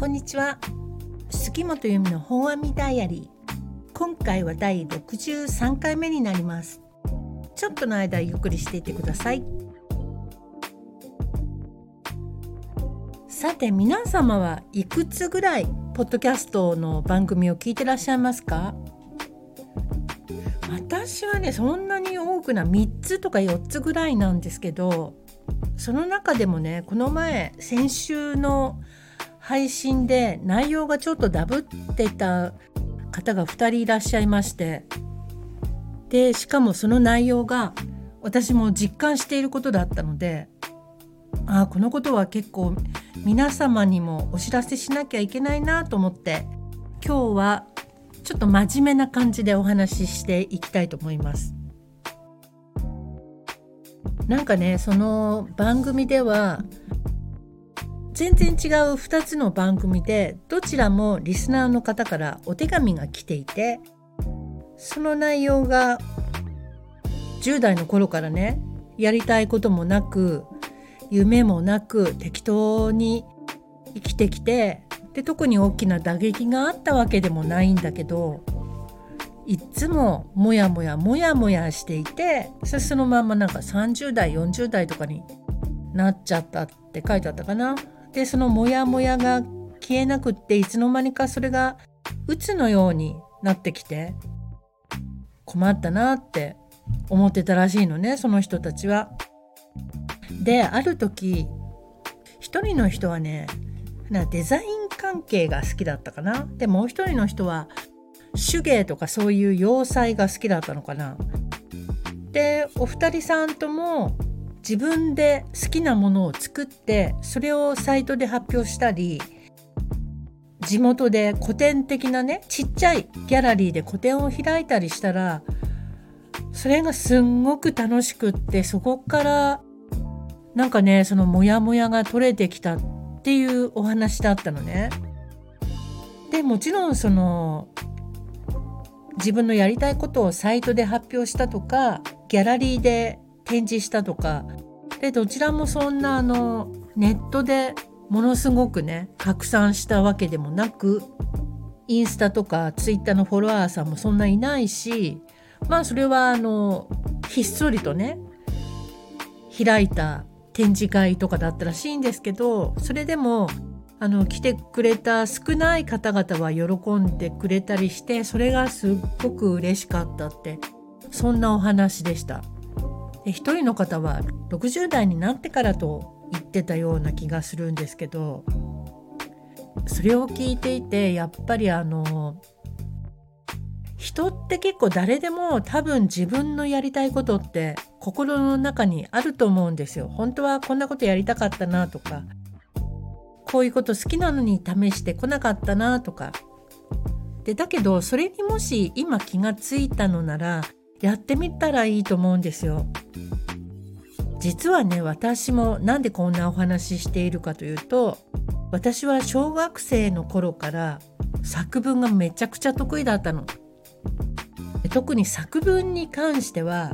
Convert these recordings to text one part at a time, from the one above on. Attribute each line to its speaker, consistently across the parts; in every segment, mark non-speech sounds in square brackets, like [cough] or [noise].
Speaker 1: こんにちは。杉本由美の本阿弥ダイアリー。今回は第63回目になります。ちょっとの間ゆっくりしていてください。さて皆様はいくつぐらいポッドキャストの番組を聞いてらっしゃいますか？私はねそんなに多くな3つとか4つぐらいなんですけどその中でもねこの前先週の配信で内容がちょっとダブってた方が2人いらっしゃいましてでしかもその内容が私も実感していることだったのでああこのことは結構皆様にもお知らせしなきゃいけないなと思って今日はちょっと真面目な感じでお話ししていきたいと思います。なんかねその番組では全然違う2つの番組でどちらもリスナーの方からお手紙が来ていてその内容が10代の頃からねやりたいこともなく夢もなく適当に生きてきてで特に大きな打撃があったわけでもないんだけどいっつもモヤモヤモヤモヤしていてそのまんまなんか30代40代とかになっちゃったって書いてあったかな。でそのモヤモヤが消えなくっていつの間にかそれが鬱のようになってきて困ったなって思ってたらしいのねその人たちは。である時一人の人はねなデザイン関係が好きだったかなでもう一人の人は手芸とかそういう要塞が好きだったのかなでお二人さんとも自分で好きなものを作ってそれをサイトで発表したり地元で古典的なねちっちゃいギャラリーで個展を開いたりしたらそれがすんごく楽しくってそこからなんかねそのモヤモヤが取れてきたっていうお話だったのね。でもちろんその自分のやりたいことをサイトで発表したとかギャラリーで展示したとかでどちらもそんなあのネットでものすごくね拡散したわけでもなくインスタとかツイッターのフォロワーさんもそんないないしまあそれはあのひっそりとね開いた展示会とかだったらしいんですけどそれでもあの来てくれた少ない方々は喜んでくれたりしてそれがすっごく嬉しかったってそんなお話でした。で1人の方は60代になってからと言ってたような気がするんですけどそれを聞いていてやっぱりあの人って結構誰でも多分自分のやりたいことって心の中にあると思うんですよ。本当はこんなことやりたかったなとかこういうこと好きなのに試してこなかったなとかでだけどそれにもし今気がついたのならやってみたらいいと思うんですよ。実はね私もなんでこんなお話ししているかというと私は小学生の頃から作文がめちゃくちゃ得意だったの。特に作文に関しては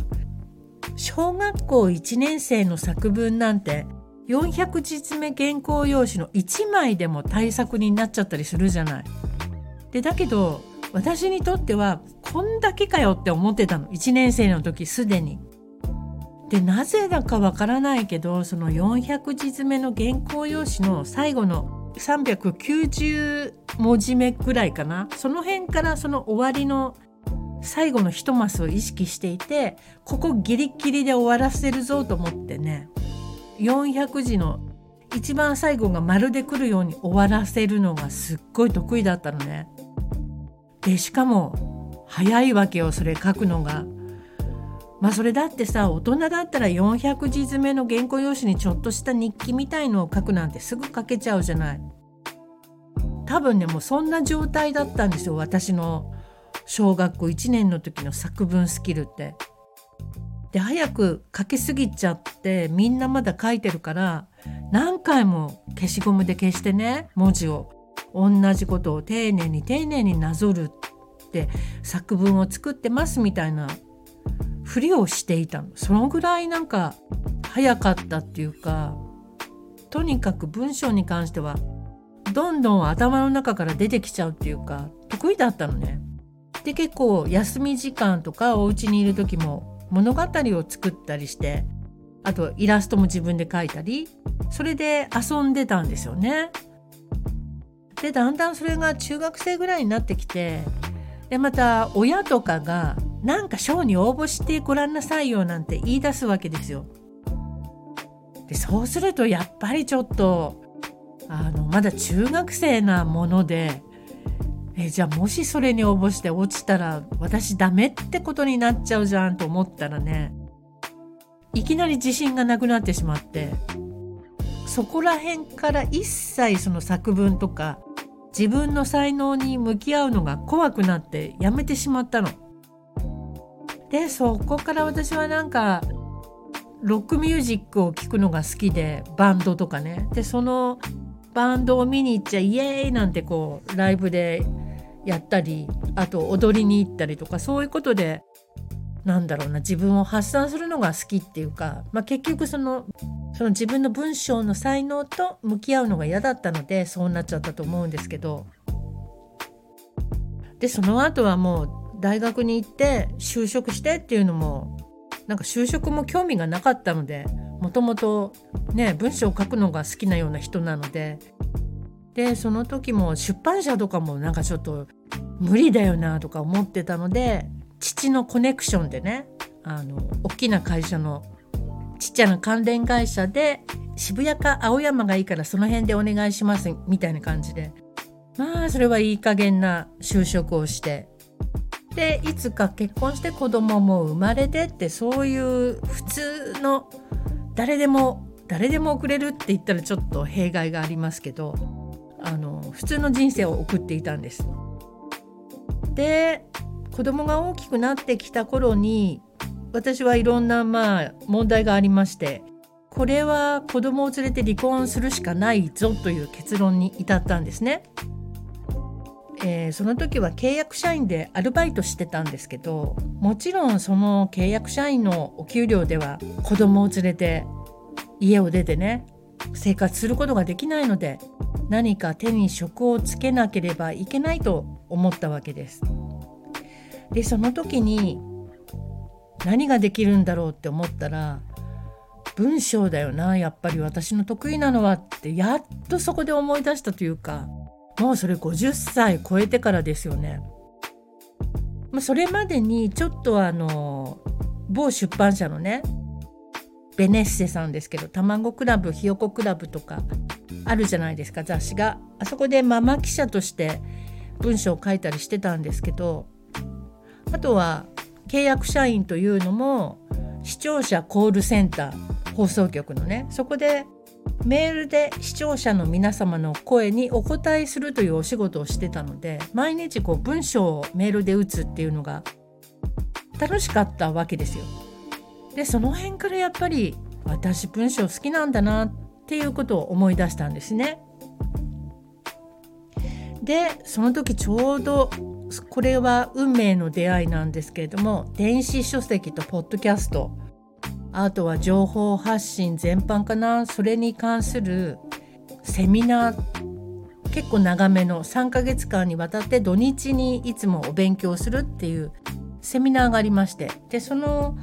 Speaker 1: 小学校1年生の作文なんて400字目原稿用紙の1枚でも対策になっちゃったりするじゃない。でだけど私にとってはこんだけかよって思ってたの1年生の時すでに。でなぜだかわからないけどその400字詰めの原稿用紙の最後の390文字目ぐらいかなその辺からその終わりの最後の一マスを意識していてここギリギリで終わらせるぞと思ってね400字の一番最後が丸でくるように終わらせるのがすっごい得意だったのね。でしかも早いわけよそれ書くのが。まあそれだってさ大人だったら400字詰めの原稿用紙にちょっとした日記みたいのを書くなんてすぐ書けちゃうじゃない。多分ねもうそんな状態だったんですよ私の小学校1年の時の作文スキルって。で早く書きすぎちゃってみんなまだ書いてるから何回も消しゴムで消してね文字を同じことを丁寧に丁寧になぞるって作文を作ってますみたいなふりをしていたのそのぐらいなんか早かったっていうかとにかく文章に関してはどんどん頭の中から出てきちゃうっていうか得意だったのね。で結構休み時間とかお家にいる時も物語を作ったりしてあとイラストも自分で描いたりそれで遊んでたんですよね。でだんだんそれが中学生ぐらいになってきてでまた親とかがなんか賞に応募してごらんなさいよなんて言い出すわけですよ。でそうするとやっぱりちょっとあのまだ中学生なものでえじゃあもしそれに応募して落ちたら私ダメってことになっちゃうじゃんと思ったらねいきなり自信がなくなってしまってそこら辺から一切その作文とか自分の才能に向き合うのが怖くなってやめてしまったの。でそこから私はなんかロックミュージックを聴くのが好きでバンドとかね。でそのバンドを見に行っちゃイエーイなんてこうライブでやったりあと踊りに行ったりとかそういうことでなんだろうな自分を発散するのが好きっていうか、まあ、結局そのその自分の文章の才能と向き合うのが嫌だったのでそうなっちゃったと思うんですけど。でその後はもう大学に行って就職してっていうのもなんか就職も興味がなかったのでもともとね文章を書くのが好きなような人なので。でその時も出版社とかもなんかちょっと無理だよなとか思ってたので父のコネクションでねあの大きな会社のちっちゃな関連会社で渋谷か青山がいいからその辺でお願いしますみたいな感じでまあそれはいい加減な就職をしてでいつか結婚して子供も生まれてってそういう普通の誰でも誰でも送れるって言ったらちょっと弊害がありますけどあの普通の人生を送っていたんです。で子供が大きくなってきた頃に私はいろんなまあ問題がありましてこれは子供を連れて離婚するしかないぞという結論に至ったんですね。えー、その時は契約社員でアルバイトしてたんですけどもちろんその契約社員のお給料では子供を連れて家を出てね生活することができないので何か手に職をつけなければいけないと思ったわけです。でその時に何ができるんだろうって思ったら文章だよなやっぱり私の得意なのはってやっとそこで思い出したというかもうそれ50歳超えてからですよね。まあ、それまでにちょっとあの某出版社のねベネッセさんですけど卵クラブひよこクラブとかあるじゃないですか雑誌があそこでママ記者として文章を書いたりしてたんですけどあとは契約社員というのも視聴者コールセンター放送局のねそこでメールで視聴者の皆様の声にお答えするというお仕事をしてたので毎日こう文章をメールで打つっていうのが楽しかったわけですよ。でその辺からやっぱり私文章好きなんだなっていうことを思い出したんですね。でその時ちょうどこれは運命の出会いなんですけれども電子書籍とポッドキャストあとは情報発信全般かな。それに関するセミナー。結構長めの。3ヶ月間にわたって土日にいつもお勉強するっていう。セミナーがありまして。でその、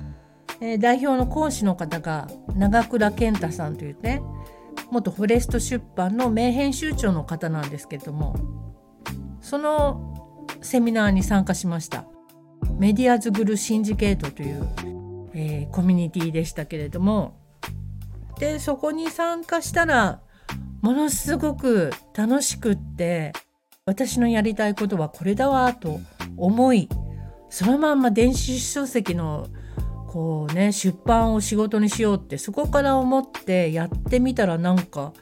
Speaker 1: え、代表の講師の方が長倉健太さんというね元フォレスト出版の名編集長の方なんですけどもそのセミナーに参加しました。メディアズグルシンジケートという、えー、コミュニティでしたけれども。でそこに参加したらものすごく楽しくって私のやりたいことはこれだわと思いそのまんま電子書籍のこうね出版を仕事にしようってそこから思ってやってみたらなんか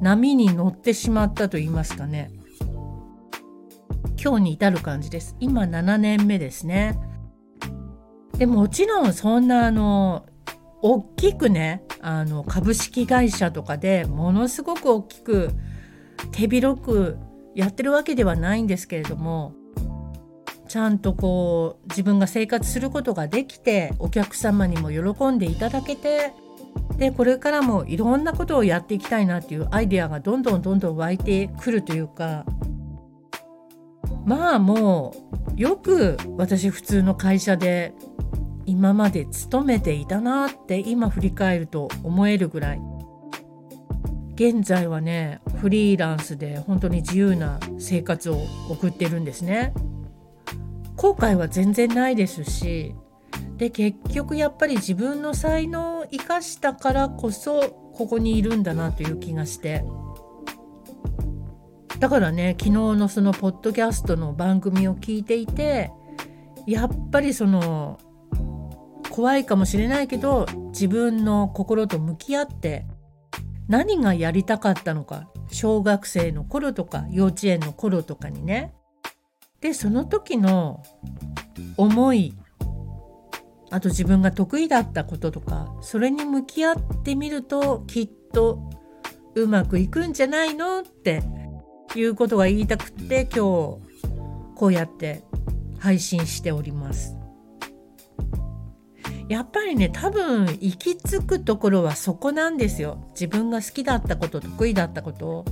Speaker 1: 波に乗ってしまったと言いますかね。今日に至る感じです。今7年目ですね。でもちろんそんなあの大きくねあの株式会社とかでものすごく大きく手広くやってるわけではないんですけれどもちゃんとこう自分が生活することができてお客様にも喜んでいただけてでこれからもいろんなことをやっていきたいなっていうアイデアがどんどんどんどん湧いてくるというかまあもうよく私普通の会社で今まで勤めていたなって今振り返ると思えるぐらい。現在はねフリーランスで本当に自由な生活を送ってるんですね。後悔は全然ないですしで結局やっぱり自分の才能を生かしたからこそここにいるんだなという気がして。だからね昨日のそのポッドキャストの番組を聞いていてやっぱりその怖いかもしれないけど自分の心と向き合って何がやりたかったのか小学生の頃とか幼稚園の頃とかにね。でその時の思いあと自分が得意だったこととかそれに向き合ってみるときっとうまくいくんじゃないの？っていうことが言いたくて今日こうやって配信しております。やっぱりね多分行き着くところはそこなんですよ。自分が好きだったこと得意だったこと。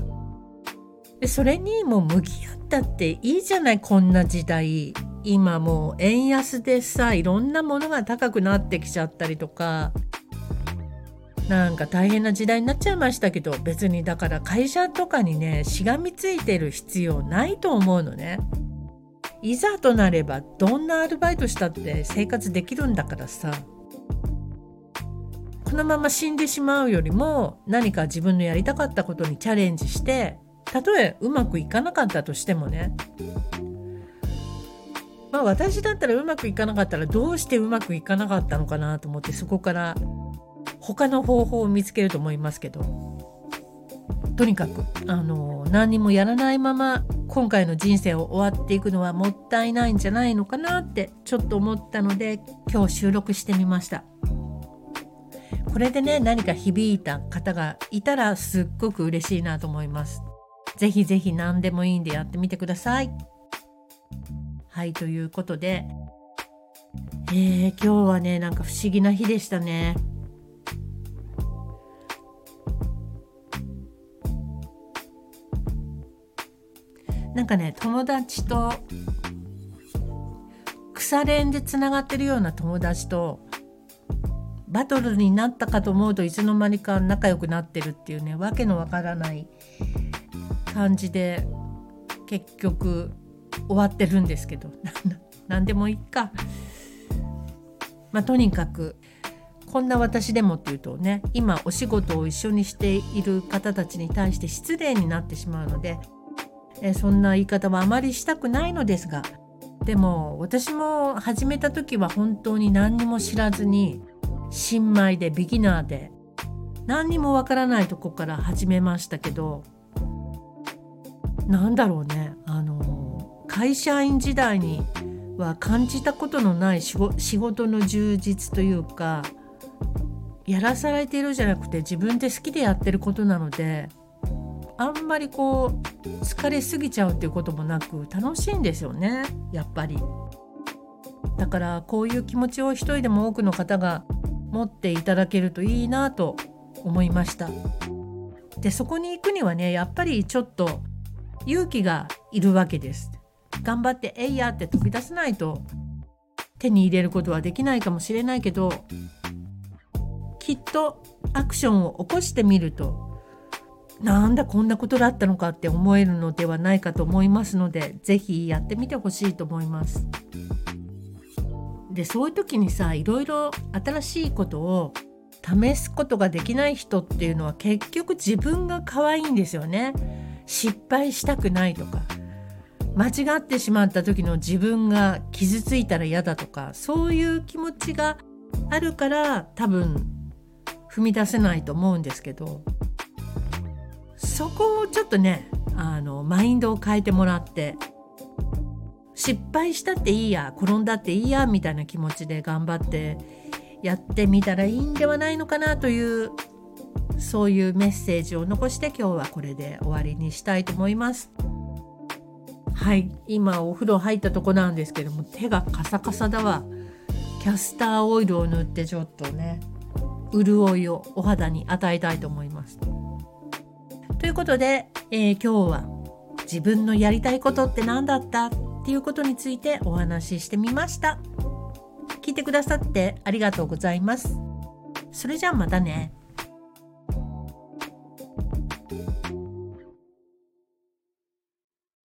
Speaker 1: でそれにもう向き合ったっていいじゃないこんな時代。今もう円安でさいろんなものが高くなってきちゃったりとか。なんか大変な時代になっちゃいましたけど別にだから会社とかにねしがみついてる必要ないと思うのね。いざとなればどんなアルバイトしたって生活できるんだからさこのまま死んでしまうよりも何か自分のやりたかったことにチャレンジしてたとえうまくいかなかったとしてもねまあ私だったらうまくいかなかったらどうしてうまくいかなかったのかなと思ってそこから他の方法を見つけると思いますけどとにかくあの何にもやらないまま今回の人生を終わっていくのはもったいないんじゃないのかなってちょっと思ったので今日収録してみました。これでね何か響いた方がいたらすっごく嬉しいなと思います。ぜひぜひ何でもいいんでやってみてください。はいということで、えー、今日はねなんか不思議な日でしたね。なんかね友達と腐れ縁でつながってるような友達とバトルになったかと思うといつの間にか仲良くなってるっていうねわけのわからない感じで結局終わってるんですけど [laughs] 何でもいいか。まあ、とにかくこんな私でもっていうとね今お仕事を一緒にしている方たちに対して失礼になってしまうので、えそんな言い方はあまりしたくないのですがでも私も始めた時は本当に何にも知らずに新米でビギナーで何にもわからないとこから始めましたけどなんだろうねあの会社員時代には感じたことのない仕事の充実というかやらされているじゃなくて自分で好きでやってることなのであんまりこう疲れすぎちゃうっていうこともなく楽しいんですよねやっぱり。だからこういう気持ちを一人でも多くの方が持っていただけるといいなと思いました。でそこに行くにはねやっぱりちょっと勇気がいるわけです。頑張って「えいや」って飛び出さないと手に入れることはできないかもしれないけどきっとアクションを起こしてみるとなんだこんなことだったのかって思えるのではないかと思いますので是非やってみてほしいと思います。でそういう時にさいろいろ新しいことを試すことができない人っていうのは結局自分が可愛いんですよね。失敗したくないとか間違ってしまった時の自分が傷ついたら嫌だとかそういう気持ちがあるから多分踏み出せないと思うんですけどそこをちょっとねあのマインドを変えてもらって失敗したっていいや転んだっていいやみたいな気持ちで頑張ってやってみたらいいんではないのかなというそういうメッセージを残して今日はこれで終わりにしたいと思います。はい今お風呂入ったとこなんですけども手がカサカサだわキャスターオイルを塗ってちょっとね潤いをお肌に与えたいと思います。ということで、えー、今日は自分のやりたいことって何だったっていうことについてお話ししてみました。聞いてくださってありがとうございます。それじゃあまたね。